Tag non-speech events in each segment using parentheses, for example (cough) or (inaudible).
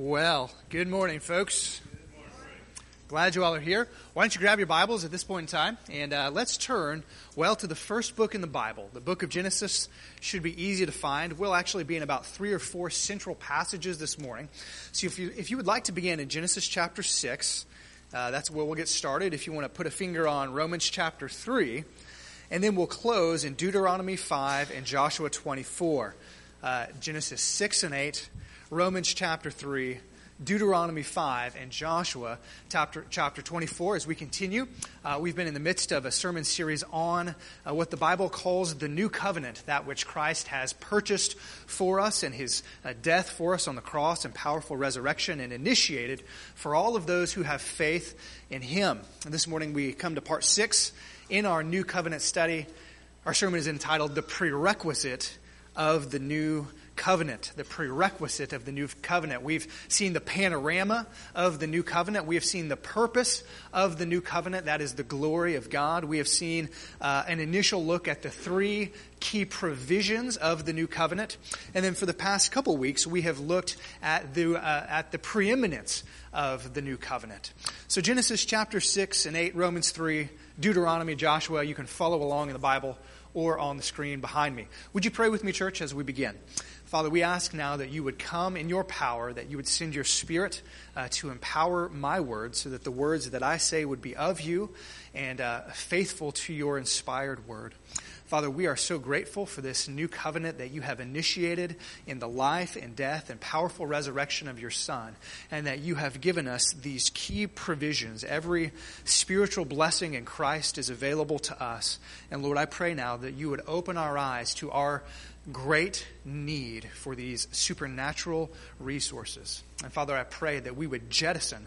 Well, good morning, folks. Glad you all are here. Why don't you grab your Bibles at this point in time and uh, let's turn, well, to the first book in the Bible. The book of Genesis should be easy to find. We'll actually be in about three or four central passages this morning. So if you, if you would like to begin in Genesis chapter 6, uh, that's where we'll get started. If you want to put a finger on Romans chapter 3, and then we'll close in Deuteronomy 5 and Joshua 24. Uh, Genesis 6 and 8, Romans chapter 3, Deuteronomy 5 and Joshua chapter, chapter 24 as we continue. Uh, we've been in the midst of a sermon series on uh, what the Bible calls the new covenant, that which Christ has purchased for us and his uh, death for us on the cross and powerful resurrection and initiated for all of those who have faith in him. And this morning we come to part six in our new covenant study. Our sermon is entitled The Prerequisite of the New covenant, the prerequisite of the new covenant. We've seen the panorama of the new covenant. We have seen the purpose of the new covenant. That is the glory of God. We have seen uh, an initial look at the three key provisions of the new covenant. And then for the past couple weeks, we have looked at the, uh, at the preeminence of the new covenant. So Genesis chapter 6 and 8, Romans 3, Deuteronomy, Joshua, you can follow along in the Bible or on the screen behind me. Would you pray with me, church, as we begin? Father, we ask now that you would come in your power, that you would send your spirit uh, to empower my words so that the words that I say would be of you and uh, faithful to your inspired word. Father, we are so grateful for this new covenant that you have initiated in the life and death and powerful resurrection of your Son, and that you have given us these key provisions. Every spiritual blessing in Christ is available to us. And Lord, I pray now that you would open our eyes to our great need for these supernatural resources. And Father, I pray that we would jettison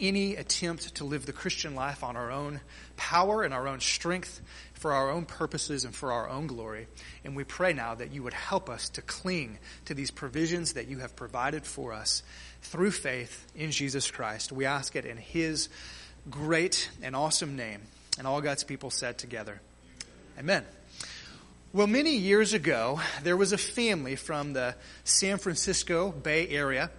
any attempt to live the Christian life on our own power and our own strength, for our own purposes and for our own glory. And we pray now that you would help us to cling to these provisions that you have provided for us through faith in Jesus Christ. We ask it in his great and awesome name. And all God's people said together, Amen. Well, many years ago, there was a family from the San Francisco Bay Area,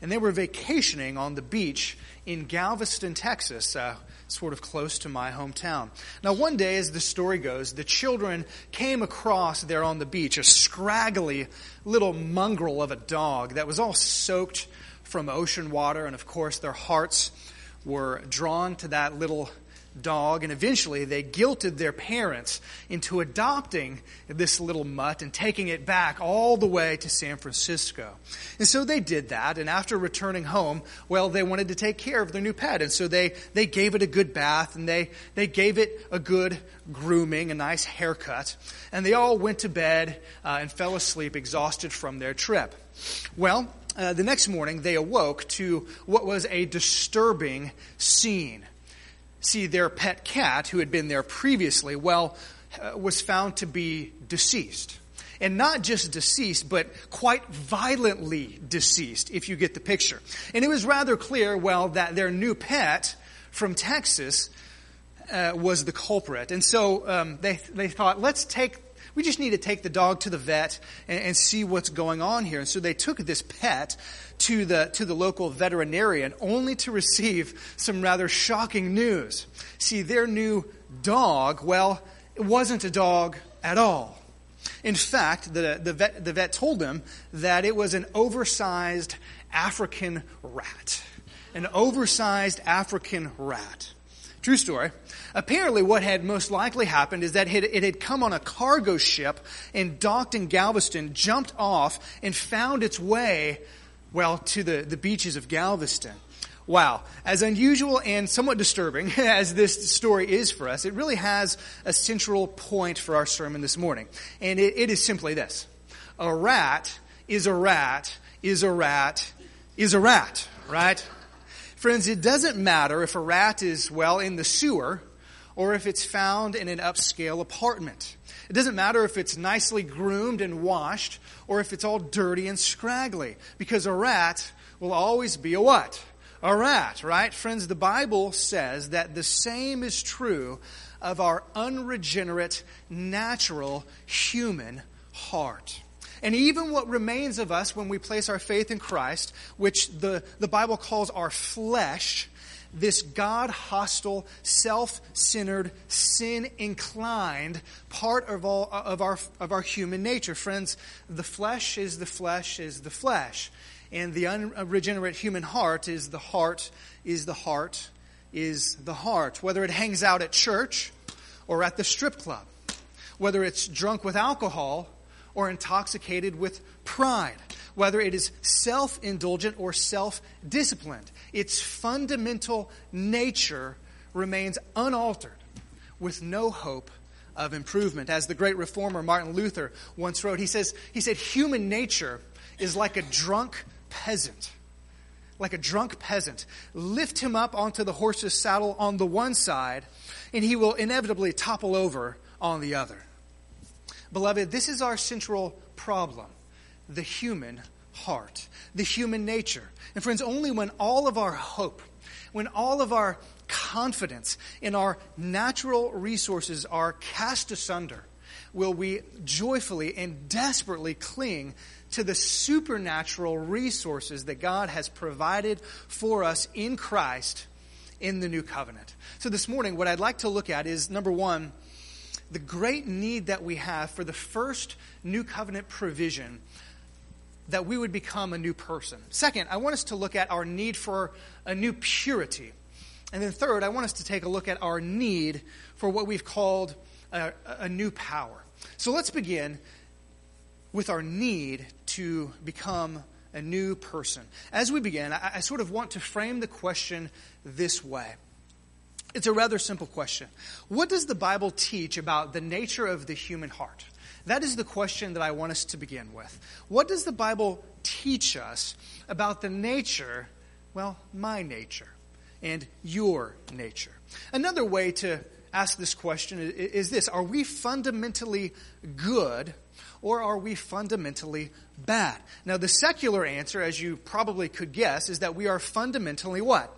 and they were vacationing on the beach in Galveston, Texas, uh, sort of close to my hometown. Now, one day, as the story goes, the children came across there on the beach a scraggly little mongrel of a dog that was all soaked from ocean water, and of course, their hearts were drawn to that little dog, and eventually they guilted their parents into adopting this little mutt and taking it back all the way to San Francisco. And so they did that, and after returning home, well, they wanted to take care of their new pet, and so they, they gave it a good bath, and they, they gave it a good grooming, a nice haircut, and they all went to bed uh, and fell asleep exhausted from their trip. Well, uh, the next morning, they awoke to what was a disturbing scene see their pet cat, who had been there previously, well, uh, was found to be deceased. And not just deceased, but quite violently deceased, if you get the picture. And it was rather clear, well, that their new pet from Texas uh, was the culprit. And so um, they, they thought, let's take we just need to take the dog to the vet and, and, see what's going on here. And so they took this pet to the, to the local veterinarian only to receive some rather shocking news. See, their new dog, well, it wasn't a dog at all. In fact, the, the, vet, the vet told them that it was an oversized African rat. An oversized African rat. True story. Apparently, what had most likely happened is that it had come on a cargo ship and docked in Galveston, jumped off, and found its way, well, to the, the beaches of Galveston. Wow. As unusual and somewhat disturbing (laughs) as this story is for us, it really has a central point for our sermon this morning. And it, it is simply this A rat is a rat is a rat is a rat, right? Friends, it doesn't matter if a rat is, well, in the sewer or if it's found in an upscale apartment. It doesn't matter if it's nicely groomed and washed or if it's all dirty and scraggly because a rat will always be a what? A rat, right? Friends, the Bible says that the same is true of our unregenerate, natural human heart. And even what remains of us when we place our faith in Christ, which the, the Bible calls our flesh, this God hostile, self centered, sin inclined part of, all, of, our, of our human nature. Friends, the flesh is the flesh is the flesh. And the unregenerate human heart is the heart, is the heart, is the heart. Whether it hangs out at church or at the strip club, whether it's drunk with alcohol or intoxicated with pride, whether it is self indulgent or self disciplined. Its fundamental nature remains unaltered with no hope of improvement. As the great reformer Martin Luther once wrote, he, says, he said, Human nature is like a drunk peasant. Like a drunk peasant. Lift him up onto the horse's saddle on the one side, and he will inevitably topple over on the other. Beloved, this is our central problem the human heart, the human nature. And friends, only when all of our hope, when all of our confidence in our natural resources are cast asunder, will we joyfully and desperately cling to the supernatural resources that God has provided for us in Christ in the new covenant. So this morning, what I'd like to look at is number one, the great need that we have for the first new covenant provision that we would become a new person. Second, I want us to look at our need for a new purity. And then third, I want us to take a look at our need for what we've called a, a new power. So let's begin with our need to become a new person. As we begin, I, I sort of want to frame the question this way. It's a rather simple question. What does the Bible teach about the nature of the human heart? That is the question that I want us to begin with. What does the Bible teach us about the nature, well, my nature and your nature? Another way to ask this question is this Are we fundamentally good or are we fundamentally bad? Now, the secular answer, as you probably could guess, is that we are fundamentally what?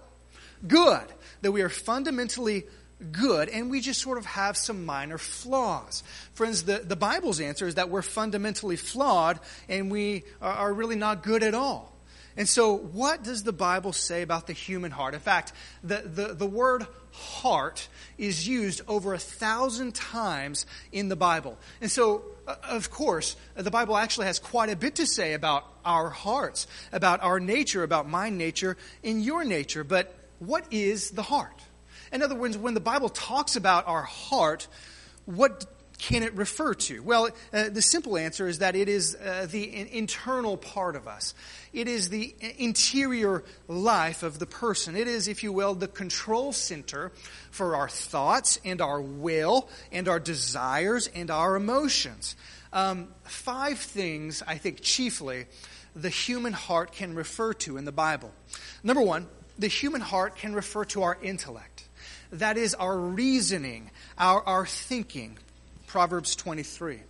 Good. That we are fundamentally good, and we just sort of have some minor flaws. Friends, the, the Bible's answer is that we're fundamentally flawed and we are, really not good at all. And so, what does the Bible say about the human heart? In fact, the, the, the word heart is used over a thousand times in the Bible. And so, uh, of course, the Bible actually has quite a bit to say about our hearts, about our nature, about my nature and your nature. But what is the heart? In other words, when the Bible talks about our heart, what can it refer to? Well, uh, the simple answer is that it is uh, the in- internal part of us. It is the interior life of the person. It is, if you will, the control center for our thoughts and our will and our desires and our emotions. Um, five things, I think, chiefly, the human heart can refer to in the Bible. Number one, the human heart can refer to our intellect. That is our reasoning, our, our thinking. Proverbs 23.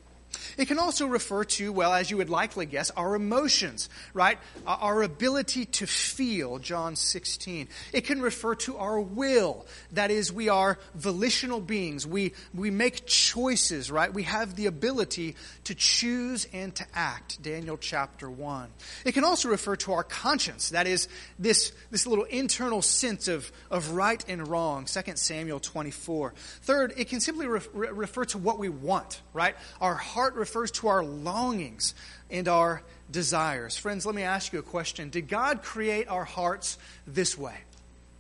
It can also refer to, well, as you would likely guess, our emotions, right? Our ability to feel, John 16. It can refer to our will. That is, we are volitional beings. We, we make choices, right? We have the ability to choose and to act, Daniel chapter 1. It can also refer to our conscience. That is, this, this little internal sense of, of right and wrong, 2 Samuel 24. Third, it can simply re- refer to what we want, right? Our heart refers to our longings and our desires. Friends, let me ask you a question. Did God create our hearts this way?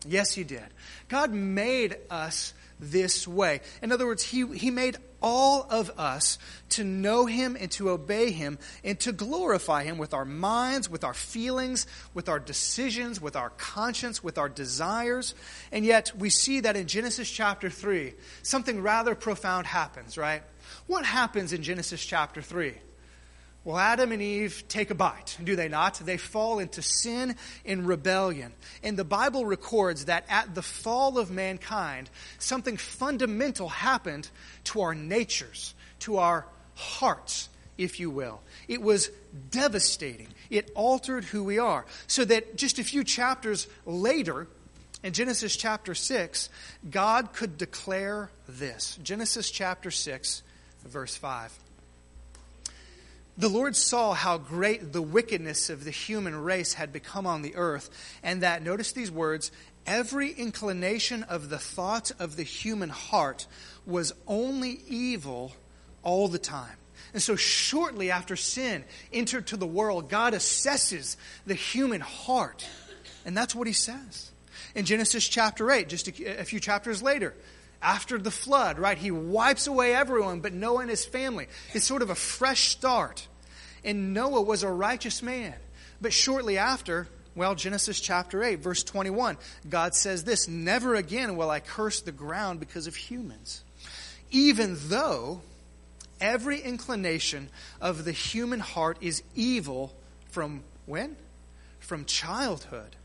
Yes, He did. God made us this way. In other words, He, he made all of us to know Him and to obey Him and to glorify Him with our minds, with our feelings, with our decisions, with our conscience, with our desires. And yet, we see that in Genesis chapter 3, something rather profound happens, right? What happens in Genesis chapter 3? Well, Adam and Eve take a bite, do they not? They fall into sin and rebellion. And the Bible records that at the fall of mankind, something fundamental happened to our natures, to our hearts, if you will. It was devastating. It altered who we are. So that just a few chapters later, in Genesis chapter 6, God could declare this. Genesis chapter 6, verse 5. the Lord saw how great the wickedness of the human race had become on the earth, and that, notice these words, every inclination of the thought of the human heart was only evil all the time. And so, shortly after sin entered to the world, God assesses the human heart. And that's what he says. In Genesis chapter 8, just a, a few chapters later, after the flood, right? He wipes away everyone but Noah and his family. It's sort of a fresh start. And Noah was a righteous man. But shortly after, well, Genesis chapter 8, verse 21, God says this Never again will I curse the ground because of humans. Even though every inclination of the human heart is evil from when? From childhood.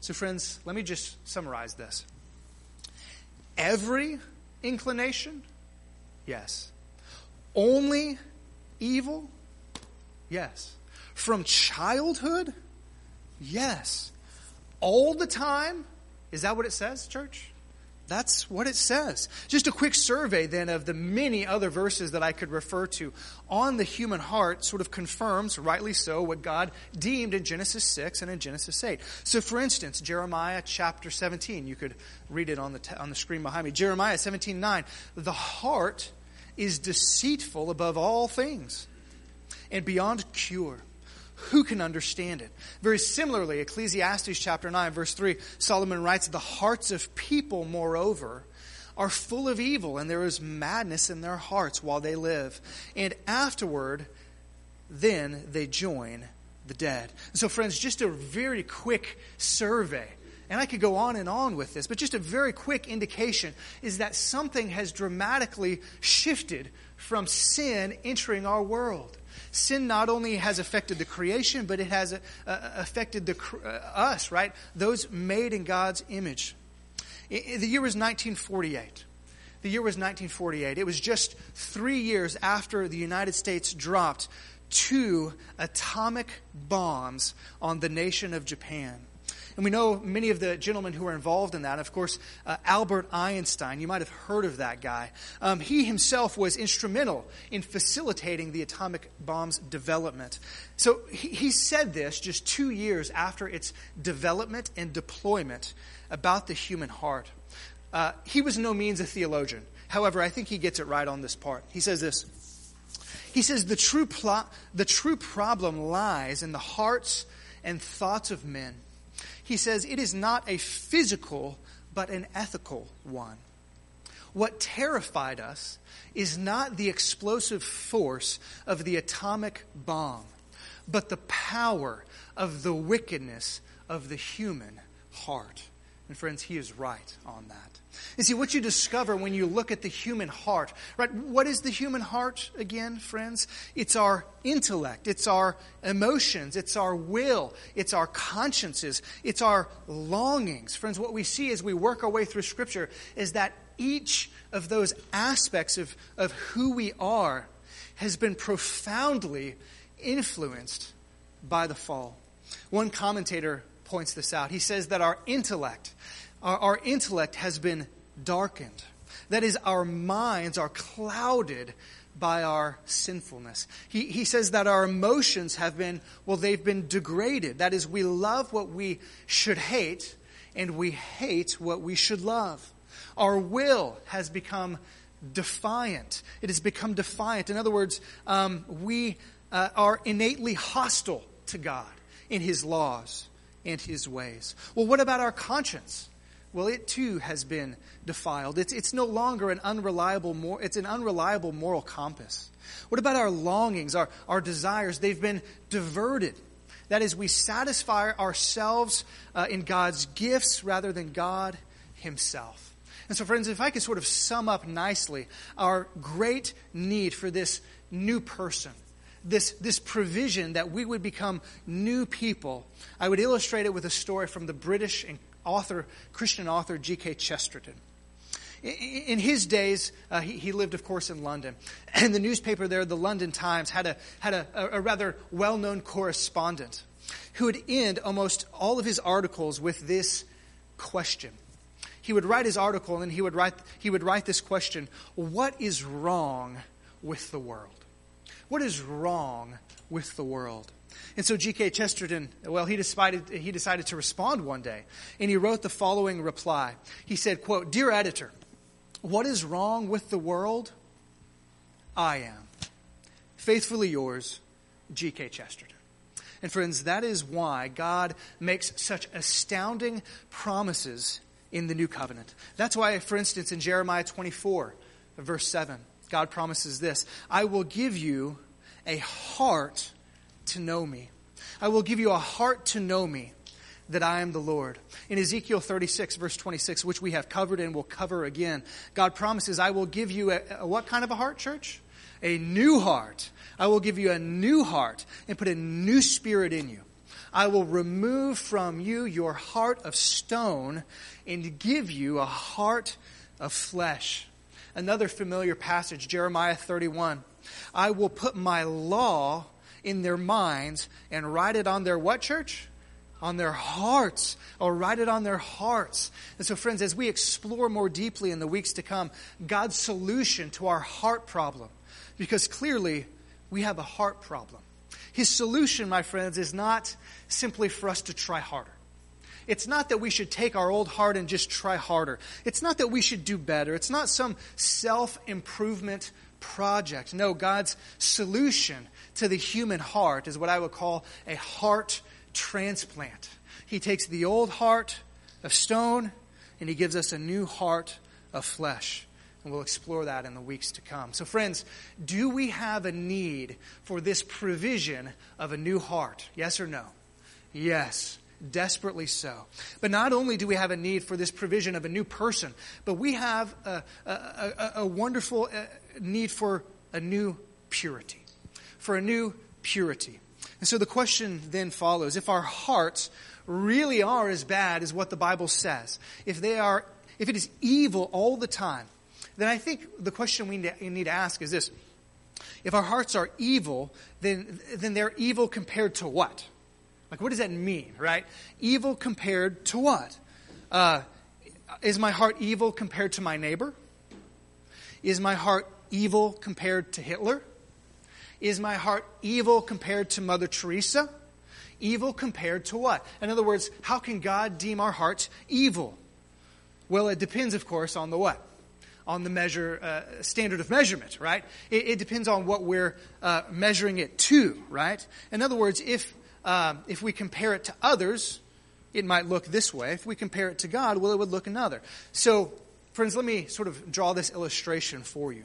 So, friends, let me just summarize this. Every inclination? Yes. Only evil? Yes. From childhood? Yes. All the time? Is that what it says, church? That's what it says. Just a quick survey then of the many other verses that I could refer to on the human heart sort of confirms, rightly so, what God deemed in Genesis 6 and in Genesis 8. So, for instance, Jeremiah chapter 17, you could read it on the, t- on the screen behind me. Jeremiah 17 9. The heart is deceitful above all things and beyond cure who can understand it? Very similarly, Ecclesiastes chapter 9, verse 3, Solomon writes, The hearts of people, moreover, are full of evil, and there is madness in their hearts while they live. And afterward, then they join the dead. so, friends, just a very quick survey. And I could go on and on with this, but just a very quick indication is that something has dramatically shifted from sin entering our world sin not only has affected the creation, but it has uh, affected the, uh, us, right? Those made in God's image. the year was 1948. The year was 1948. It was just three years after the United States dropped two atomic bombs on the nation of Japan. And we know many of the gentlemen who were involved in that. Of course, uh, Albert Einstein, you might have heard of that guy. Um, he himself was instrumental in facilitating the atomic bomb's development. So he, he said this just two years after its development and deployment about the human heart. Uh, he was no means a theologian. However, I think he gets it right on this part. He says this. He says the true, the true problem lies in the hearts and thoughts of men he says it is not a physical, but an ethical one. What terrified us is not the explosive force of the atomic bomb, but the power of the wickedness of the human heart. And friends, he is right on that. You see, what you discover when you look at the human heart, right? What is the human heart again, friends? It's our intellect, it's our emotions, it's our will, it's our consciences, it's our longings. Friends, what we see as we work our way through Scripture is that each of those aspects of, of who we are has been profoundly influenced by the fall. One commentator points this out. He says that our intellect, our, our intellect has been darkened. That is, our minds are clouded by our sinfulness. He, he says that our emotions have been, well, they've been degraded. That is, we love what we should hate, and we hate what we should love. Our will has become defiant. It has become defiant. In other words, um, we uh, are innately hostile to God in His laws and His ways. Well, what about our conscience? Well, it too has been defiled. It's, it's no longer an unreliable, mor- it's an unreliable moral compass. What about our longings, our, our desires? They've been diverted. That is, we satisfy ourselves uh, in God's gifts rather than God Himself. And so, friends, if I could sort of sum up nicely our great need for this new person, this, this provision that we would become new people, I would illustrate it with a story from the British and author, Christian author G.K. Chesterton. In his days, uh, he, he, lived, of course, in London. (clears throat) And the newspaper there, the London Times, had a, had a, a rather well known correspondent who would end almost all of his articles with this question. He would write his article and he would write, he would write this question What is wrong with the world? What is wrong with the world. And so G.K. Chesterton, well, he decided, he decided to respond one day, and he wrote the following reply. He said, quote, Dear editor, what is wrong with the world? I am. Faithfully yours, G.K. Chesterton. And friends, that is why God makes such astounding promises in the new covenant. That's why, for instance, in Jeremiah 24, verse 7, God promises this I will give you a heart to know me. I will give you a heart to know me, that I am the Lord. In Ezekiel 36, verse 26, which we have covered and will cover again, God promises, I will give you a, a what kind of a heart, church? A new heart. I will give you a new heart and put a new spirit in you. I will remove from you your heart of stone and give you a heart of flesh. Another familiar passage, Jeremiah 31. I will put my law in their minds and write it on their what, church? On their hearts. Or write it on their hearts. And so, friends, as we explore more deeply in the weeks to come, God's solution to our heart problem, because clearly we have a heart problem. His solution, my friends, is not simply for us to try harder. It's not that we should take our old heart and just try harder. It's not that we should do better. It's not some self improvement project. No, God's solution to the human heart is what I would call a heart transplant. He takes the old heart of stone and he gives us a new heart of flesh. And we'll explore that in the weeks to come. So, friends, do we have a need for this provision of a new heart? Yes or no? Yes desperately so. But not only do we have a need for this provision of a new person, but we have a, a, a, a wonderful uh, need for a new purity. For a new purity. And so the question then follows if our hearts really are as bad as what the Bible says, if they are, if it is evil all the time, then I think the question we need to ask is this. If our hearts are evil, then, then they're evil compared to what? Like, what does that mean, right? Evil compared to what? Uh, is my heart evil compared to my neighbor? Is my heart evil compared to Hitler? Is my heart evil compared to Mother Teresa? Evil compared to what? In other words, how can God deem our hearts evil? Well, it depends, of course, on the what? On the measure uh, standard of measurement, right? It, it depends on what we're uh, measuring it to, right? In other words, if uh, if we compare it to others, it might look this way. If we compare it to God, well, it would look another. So, friends, let me sort of draw this illustration for you.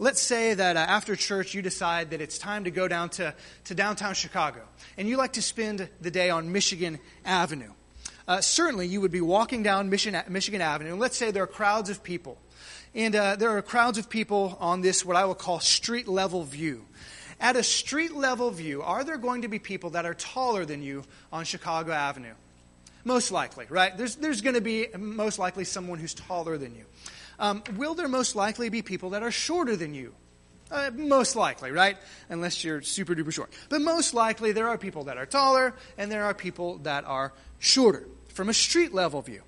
Let's say that uh, after church you decide that it's time to go down to, to downtown Chicago, and you like to spend the day on Michigan Avenue. Uh, certainly, you would be walking down Michigan, Michigan Avenue, and let's say there are crowds of people. And uh, there are crowds of people on this, what I will call street level view. At a street level view, are there going to be people that are taller than you on Chicago Avenue? Most likely, right? There's, there's going to be most likely someone who's taller than you. Um, will there most likely be people that are shorter than you? Uh, most likely, right? Unless you're super duper short. But most likely, there are people that are taller and there are people that are shorter from a street level view.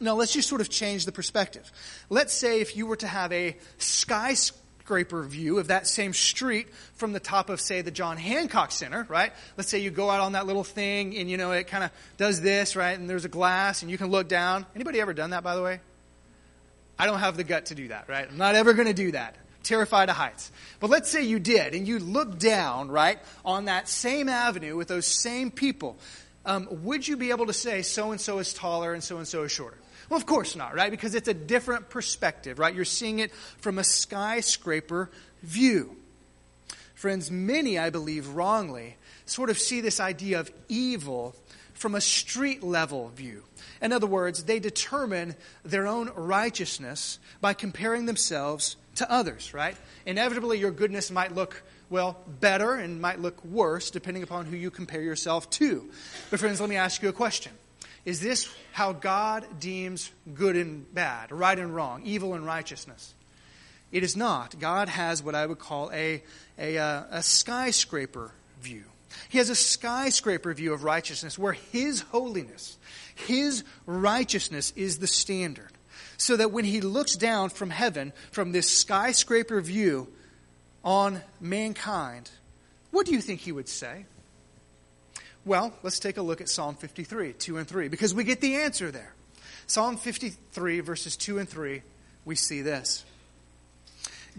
Now, let's just sort of change the perspective. Let's say if you were to have a skyscraper skyscraper view of that same street from the top of, say, the John Hancock Center, right? Let's say you go out on that little thing and, you know, it kind of does this, right? And there's a glass and you can look down. Anybody ever done that, by the way? I don't have the gut to do that, right? I'm not ever going to do that. Terrified of heights. But let's say you did and you look down, right, on that same avenue with those same people. Um, would you be able to say so and so is taller and so and so is shorter? Well, of course not, right? Because it's a different perspective, right? You're seeing it from a skyscraper view. Friends, many, I believe, wrongly sort of see this idea of evil from a street level view. In other words, they determine their own righteousness by comparing themselves to others, right? Inevitably, your goodness might look, well, better and might look worse depending upon who you compare yourself to. But, friends, let me ask you a question is this how God deems good and bad, right and wrong, evil and righteousness? It is not. God has what I would call a, a, uh, a skyscraper view. He has a skyscraper view of righteousness where His holiness, His righteousness is the standard. So that when He looks down from heaven, from this skyscraper view on mankind, what do you think he would say? Well, let's take a look at Psalm 53, 2 and 3, because we get the answer there. Psalm 53, verses 2 and 3, we see this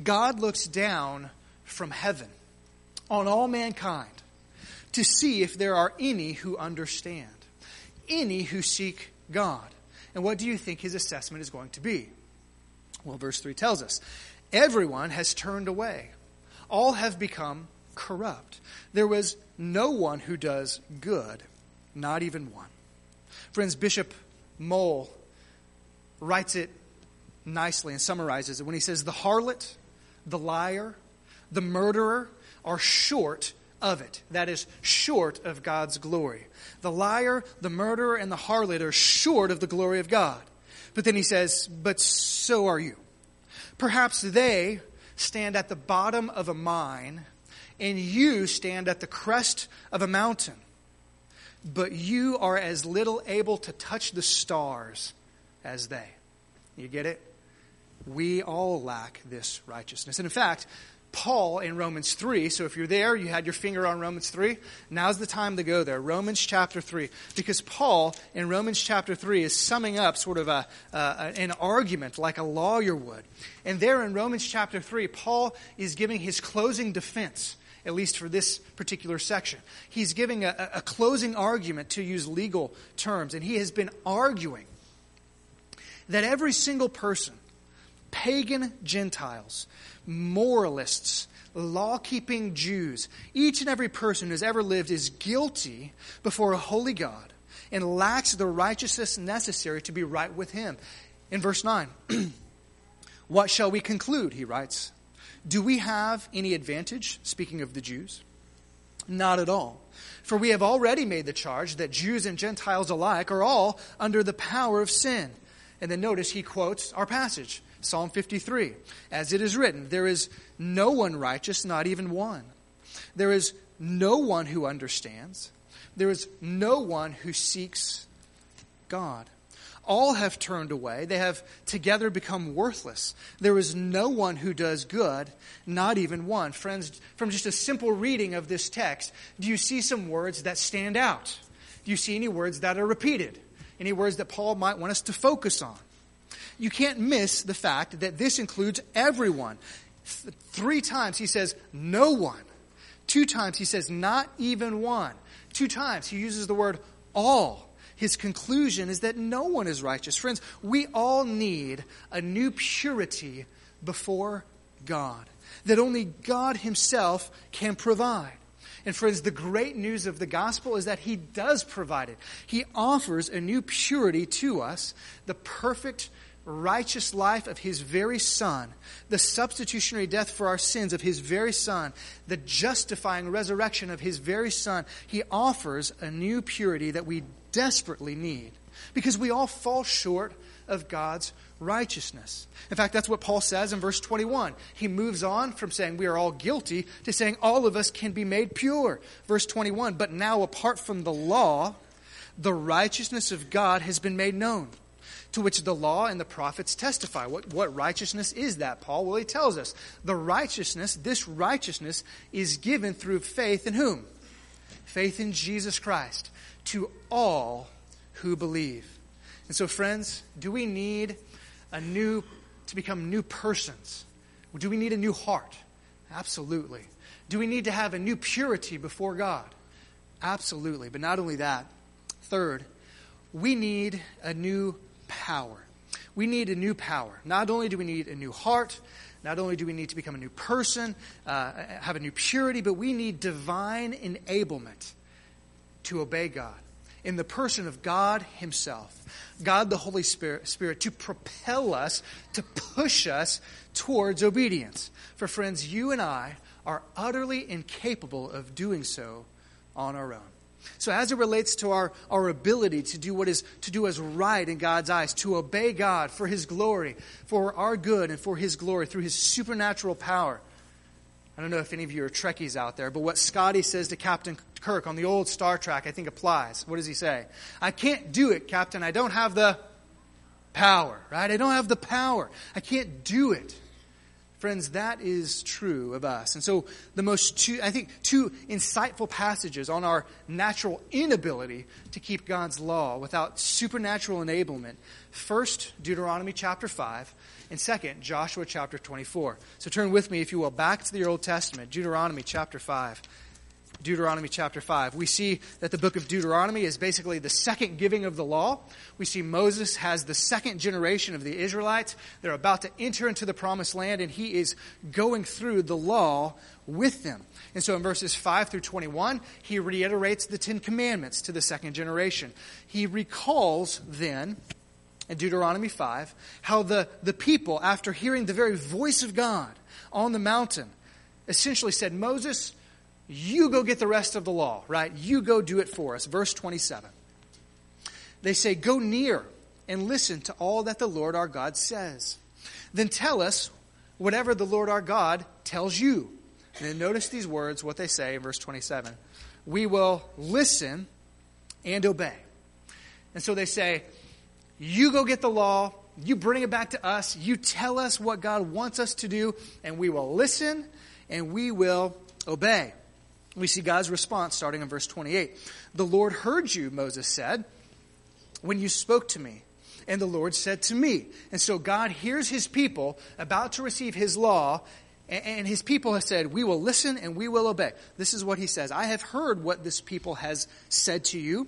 God looks down from heaven on all mankind to see if there are any who understand, any who seek God. And what do you think his assessment is going to be? Well, verse 3 tells us everyone has turned away, all have become corrupt. There was no one who does good, not even one. Friends, Bishop Moule writes it nicely and summarizes it when he says, The harlot, the liar, the murderer are short of it. That is, short of God's glory. The liar, the murderer, and the harlot are short of the glory of God. But then he says, But so are you. Perhaps they stand at the bottom of a mine, and you stand at the crest of a mountain. But you are as little able to touch the stars as they. You get it? We all lack this righteousness. And in fact, Paul in Romans 3. So if you're there, you had your finger on Romans 3. Now's the time to go there. Romans chapter 3. Because Paul in Romans chapter 3 is summing up sort of a, uh, an argument like a lawyer would. And there in Romans chapter 3, Paul is giving his closing defense, at least for this particular section. He's giving a, a closing argument to use legal terms. And he has been arguing that every single person, pagan Gentiles, moralists, law keeping Jews, each and every person who's ever lived is guilty before a holy God and lacks the righteousness necessary to be right with Him. In verse 9, (clears throat) what shall we conclude? He writes. Do we have any advantage, speaking of the Jews? Not at all. For we have already made the charge that Jews and Gentiles alike are all under the power of sin. And then notice he quotes our passage Psalm 53. As it is written, there is no one righteous, not even one. There is no one who understands. There is no one who seeks God. All have turned away. They have together become worthless. There is no one who does good, not even one. Friends, from just a simple reading of this text, do you see some words that stand out? Do you see any words that are repeated? Any words that Paul might want us to focus on? You can't miss the fact that this includes everyone. Th- three times he says, no one. Two times he says, not even one. Two times he uses the word all. His conclusion is that no one is righteous. Friends, we all need a new purity before God that only God Himself can provide. And friends, the great news of the gospel is that He does provide it. He offers a new purity to us, the perfect righteous life of his very Son, the substitutionary death for our sins of his very Son, the justifying resurrection of his very Son, he offers a new purity that we desperately need because we all fall short of God's righteousness. In fact, that's what Paul says in verse 21. He moves on from saying we are all guilty to saying all of us can be made pure. Verse 21 But now, apart from the law, the righteousness of God has been made known to which the law and the prophets testify. What, what righteousness is that, Paul? Well, he tells us the righteousness, this righteousness, is given through faith in whom? Faith in Jesus Christ to all who believe. And so, friends, do we need a new, to become new persons? Do we need a new heart? Absolutely. Do we need to have a new purity before God? Absolutely. But not only that, third, we need a new power. We need a new power. Not only do we need a new heart, not only do we need to become a new person, uh, have a new purity, but we need divine enablement to obey God in the person of God Himself, God the Holy Spirit, Spirit, to propel us, to push us towards obedience. For friends, you and I are utterly incapable of doing so on our own. So, as it relates to our, our ability to do what is to do as right in God's eyes, to obey God for His glory, for our good and for His glory through His supernatural power. I don't know if any of you are Trekkies out there, but what Scotty says to Captain Kirk on the old Star Trek, I think applies. What does he say? I can't do it, Captain. I don't have the power, right? I don't have the power. I can't do it. Friends, that is true of us. And so, the most two, I think, two insightful passages on our natural inability to keep God's law without supernatural enablement. First, Deuteronomy chapter 5, and second, Joshua chapter 24. So, turn with me, if you will, back to the Old Testament, Deuteronomy chapter 5. Deuteronomy chapter 5. We see that the book of Deuteronomy is basically the second giving of the law. We see Moses has the second generation of the Israelites. They're about to enter into the promised land, and he is going through the law with them. And so in verses 5 through 21, he reiterates the Ten Commandments to the second generation. He recalls then, in Deuteronomy 5, how the, the people, after hearing the very voice of God on the mountain, essentially said, Moses, you go get the rest of the law, right? You go do it for us. Verse 27. They say, Go near and listen to all that the Lord our God says. Then tell us whatever the Lord our God tells you. And then notice these words, what they say in verse 27. We will listen and obey. And so they say, You go get the law, you bring it back to us, you tell us what God wants us to do, and we will listen and we will obey. We see God's response starting in verse 28. The Lord heard you, Moses said, when you spoke to me. And the Lord said to me. And so God hears his people about to receive his law, and his people have said, We will listen and we will obey. This is what he says I have heard what this people has said to you.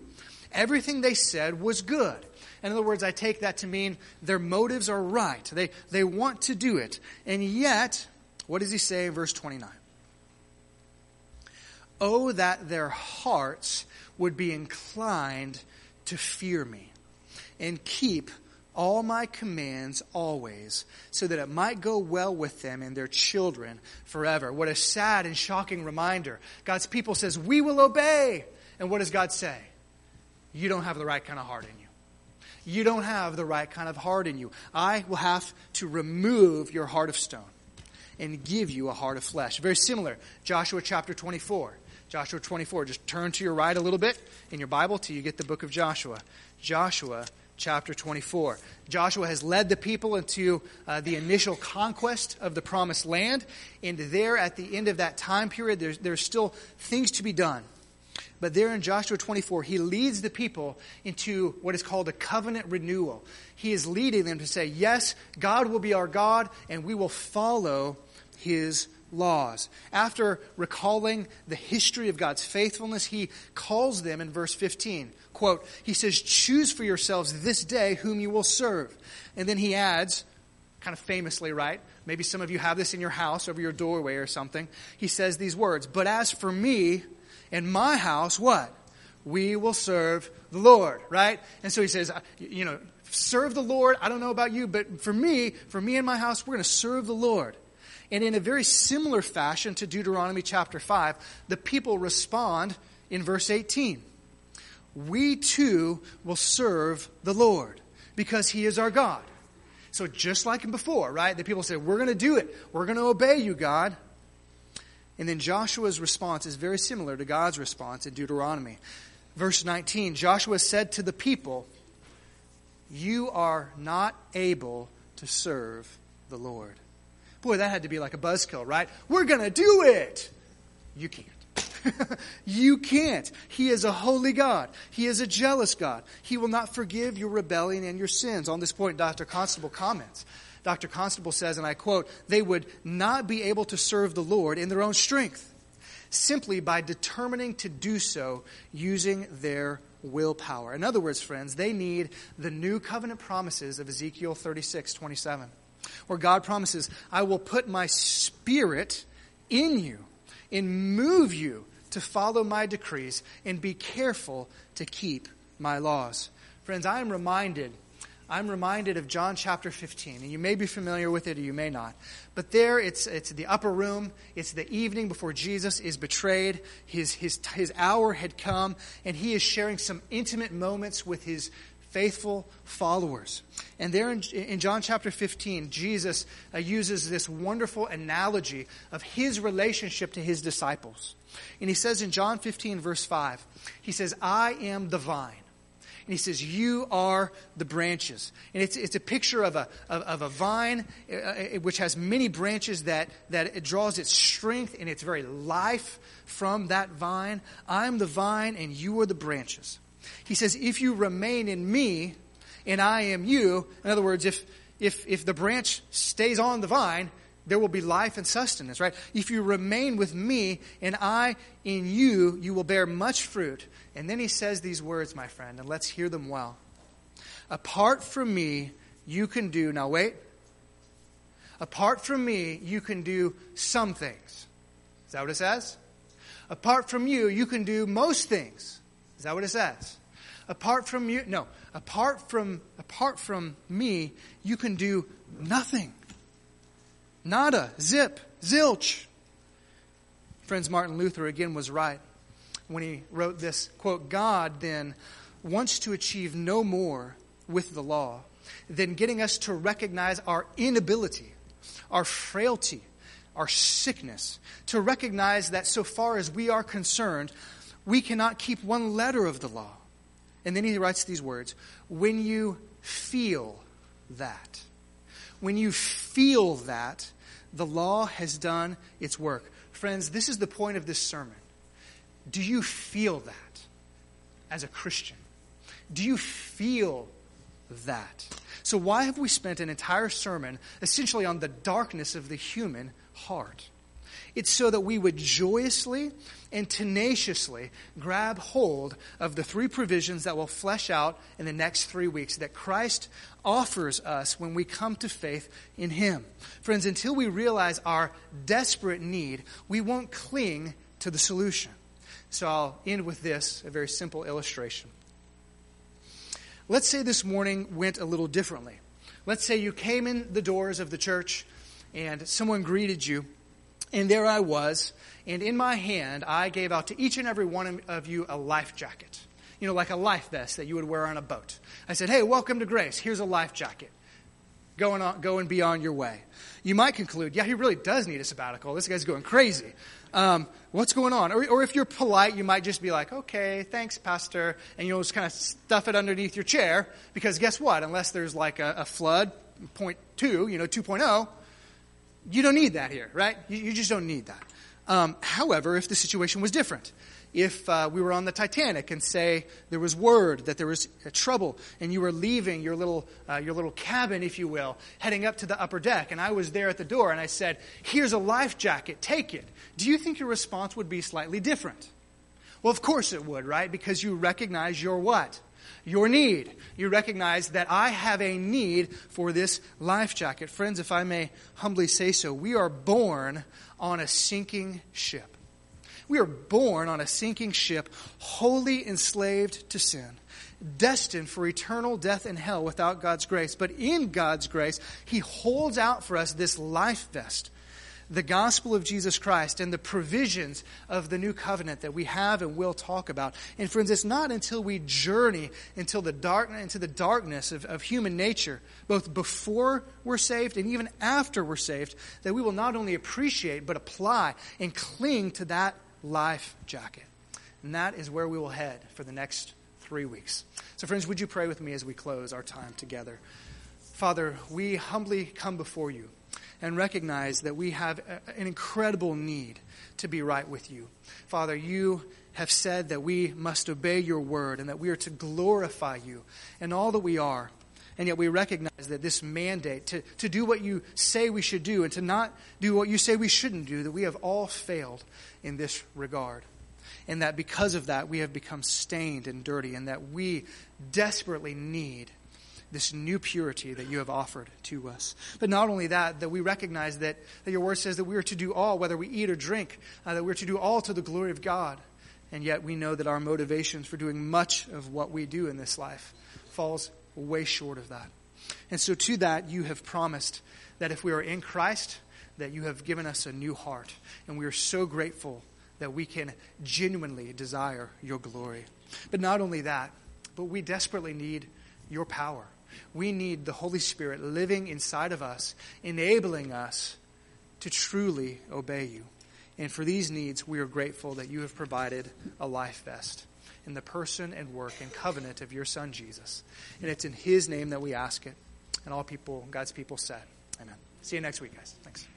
Everything they said was good. In other words, I take that to mean their motives are right. They, they want to do it. And yet, what does he say in verse 29? Oh, that their hearts would be inclined to fear me and keep all my commands always, so that it might go well with them and their children forever. What a sad and shocking reminder. God's people says, We will obey. And what does God say? You don't have the right kind of heart in you. You don't have the right kind of heart in you. I will have to remove your heart of stone and give you a heart of flesh. Very similar. Joshua chapter 24. Joshua 24. Just turn to your right a little bit in your Bible till you get the book of Joshua. Joshua chapter 24. Joshua has led the people into uh, the initial conquest of the promised land. And there, at the end of that time period, there's, there's still things to be done. But there in Joshua 24, he leads the people into what is called a covenant renewal. He is leading them to say, Yes, God will be our God, and we will follow his laws. After recalling the history of God's faithfulness, he calls them in verse 15. Quote, he says, Choose for yourselves this day whom you will serve. And then he adds, kind of famously, right? Maybe some of you have this in your house over your doorway or something. He says these words, But as for me and my house, what? We will serve the Lord, right? And so he says, you know, serve the Lord. I don't know about you, but for me, for me and my house, we're going to serve the Lord. And in a very similar fashion to Deuteronomy chapter 5, the people respond in verse 18. We too will serve the Lord because he is our God. So just like before, right? The people say, We're going to do it. We're going to obey you, God. And then Joshua's response is very similar to God's response in Deuteronomy. Verse 19 Joshua said to the people, You are not able to serve the Lord. Boy, that had to be like a buzzkill, right? We're going to do it. You can't. (laughs) you can't. He is a holy God. He is a jealous God. He will not forgive your rebellion and your sins. On this point, Dr. Constable comments. Dr. Constable says, and I quote, they would not be able to serve the Lord in their own strength, simply by determining to do so using their willpower. In other words, friends, they need the new covenant promises of Ezekiel 36 27 where God promises, I will put my spirit in you and move you to follow my decrees and be careful to keep my laws. Friends, I am reminded I'm reminded of John chapter 15, and you may be familiar with it or you may not. But there, it's, it's the upper room. It's the evening before Jesus is betrayed. His, his, his hour had come, and he is sharing some intimate moments with his faithful followers. And there in, in John chapter 15, Jesus uh, uses this wonderful analogy of his relationship to his disciples. And he says in John 15, verse 5, he says, I am the vine, And he says, You are the branches. And it's, it's a picture of a, of, of a vine uh, uh, which has many branches that, that it draws its strength and its very life from that vine. I'm the vine and you are the branches. He says, If you remain in me and I am you, in other words, if, if, if the branch stays on the vine, there will be life and sustenance, right? If you remain with me and I in you, you will bear much fruit. And then he says these words, my friend, and let's hear them well. Apart from me, you can do, now wait. Apart from me, you can do some things. Is that what it says? Apart from you, you can do most things. Is that what it says? Apart from you, no. Apart from apart from me, you can do nothing. Nada, zip, zilch. Friends, Martin Luther again was right when he wrote this quote God then wants to achieve no more with the law than getting us to recognize our inability, our frailty, our sickness, to recognize that so far as we are concerned, we cannot keep one letter of the law. And then he writes these words When you feel that, when you feel that, the law has done its work. Friends, this is the point of this sermon. Do you feel that as a Christian? Do you feel that? So, why have we spent an entire sermon essentially on the darkness of the human heart? It's so that we would joyously and tenaciously grab hold of the three provisions that will flesh out in the next three weeks that Christ offers us when we come to faith in Him. Friends, until we realize our desperate need, we won't cling to the solution. So I'll end with this a very simple illustration. Let's say this morning went a little differently. Let's say you came in the doors of the church and someone greeted you and there I was, and in my hand, I gave out to each and every one of you a life jacket. You know, like a life vest that you would wear on a boat. I said, hey, welcome to Grace. Here's a life jacket. Going on, go and be on your way. You might conclude, yeah, he really does need a sabbatical. This guy's going crazy. Um, what's going on? Or, or if you're polite, you might just be like, okay, thanks, Pastor. And you'll just kind of stuff it underneath your chair because guess what? Unless there's like a, a flood, point two, you know, 2.0, you don't need that here, right? You, you just don't need that. Um, however, if the situation was different, if uh, we were on the Titanic and say there was word that there was trouble and you were leaving your little, uh, your little cabin, if you will, heading up to the upper deck, and I was there at the door and I said, Here's a life jacket, take it. Do you think your response would be slightly different? Well, of course it would, right? Because you recognize your what? Your need. You recognize that I have a need for this life jacket. Friends, if I may humbly say so, we are born on a sinking ship. We are born on a sinking ship, wholly enslaved to sin, destined for eternal death and hell without God's grace. But in God's grace, He holds out for us this life vest the gospel of Jesus Christ and the provisions of the new covenant that we have and will talk about. And friends, it's not until we journey until the dark, into the darkness of, of human nature, both before we're saved and even after we're saved, that we will not only appreciate but apply and cling to that life jacket. And that is where we will head for the next three weeks. So, friends, would you pray with me as we close our time together? Father, we humbly come before you and recognize that we have an incredible need to be right with you. Father, you have said that we must obey your word and that we are to glorify you in all that we are. And yet we recognize that this mandate to, to do what you say we should do and to not do what you say we shouldn't do, that we have all failed in this regard. And that because of that, we have become stained and dirty, and that we desperately need this new purity that you have offered to us. But not only that, that we recognize that, that your word says that we are to do all, whether we eat or drink, uh, that we're to do all to the glory of God. And yet we know that our motivations for doing much of what we do in this life falls way short of that. And so to that, you have promised that if we are in Christ, that you have given us a new heart. And we are so grateful that we can genuinely desire your glory. But not only that, but we desperately need your power. We need the Holy Spirit living inside of us, enabling us to truly obey you. And for these needs, we are grateful that you have provided a life vest in the person and work and covenant of your Son, Jesus. And it's in His name that we ask it. And all people, God's people said, Amen. See you next week, guys. Thanks.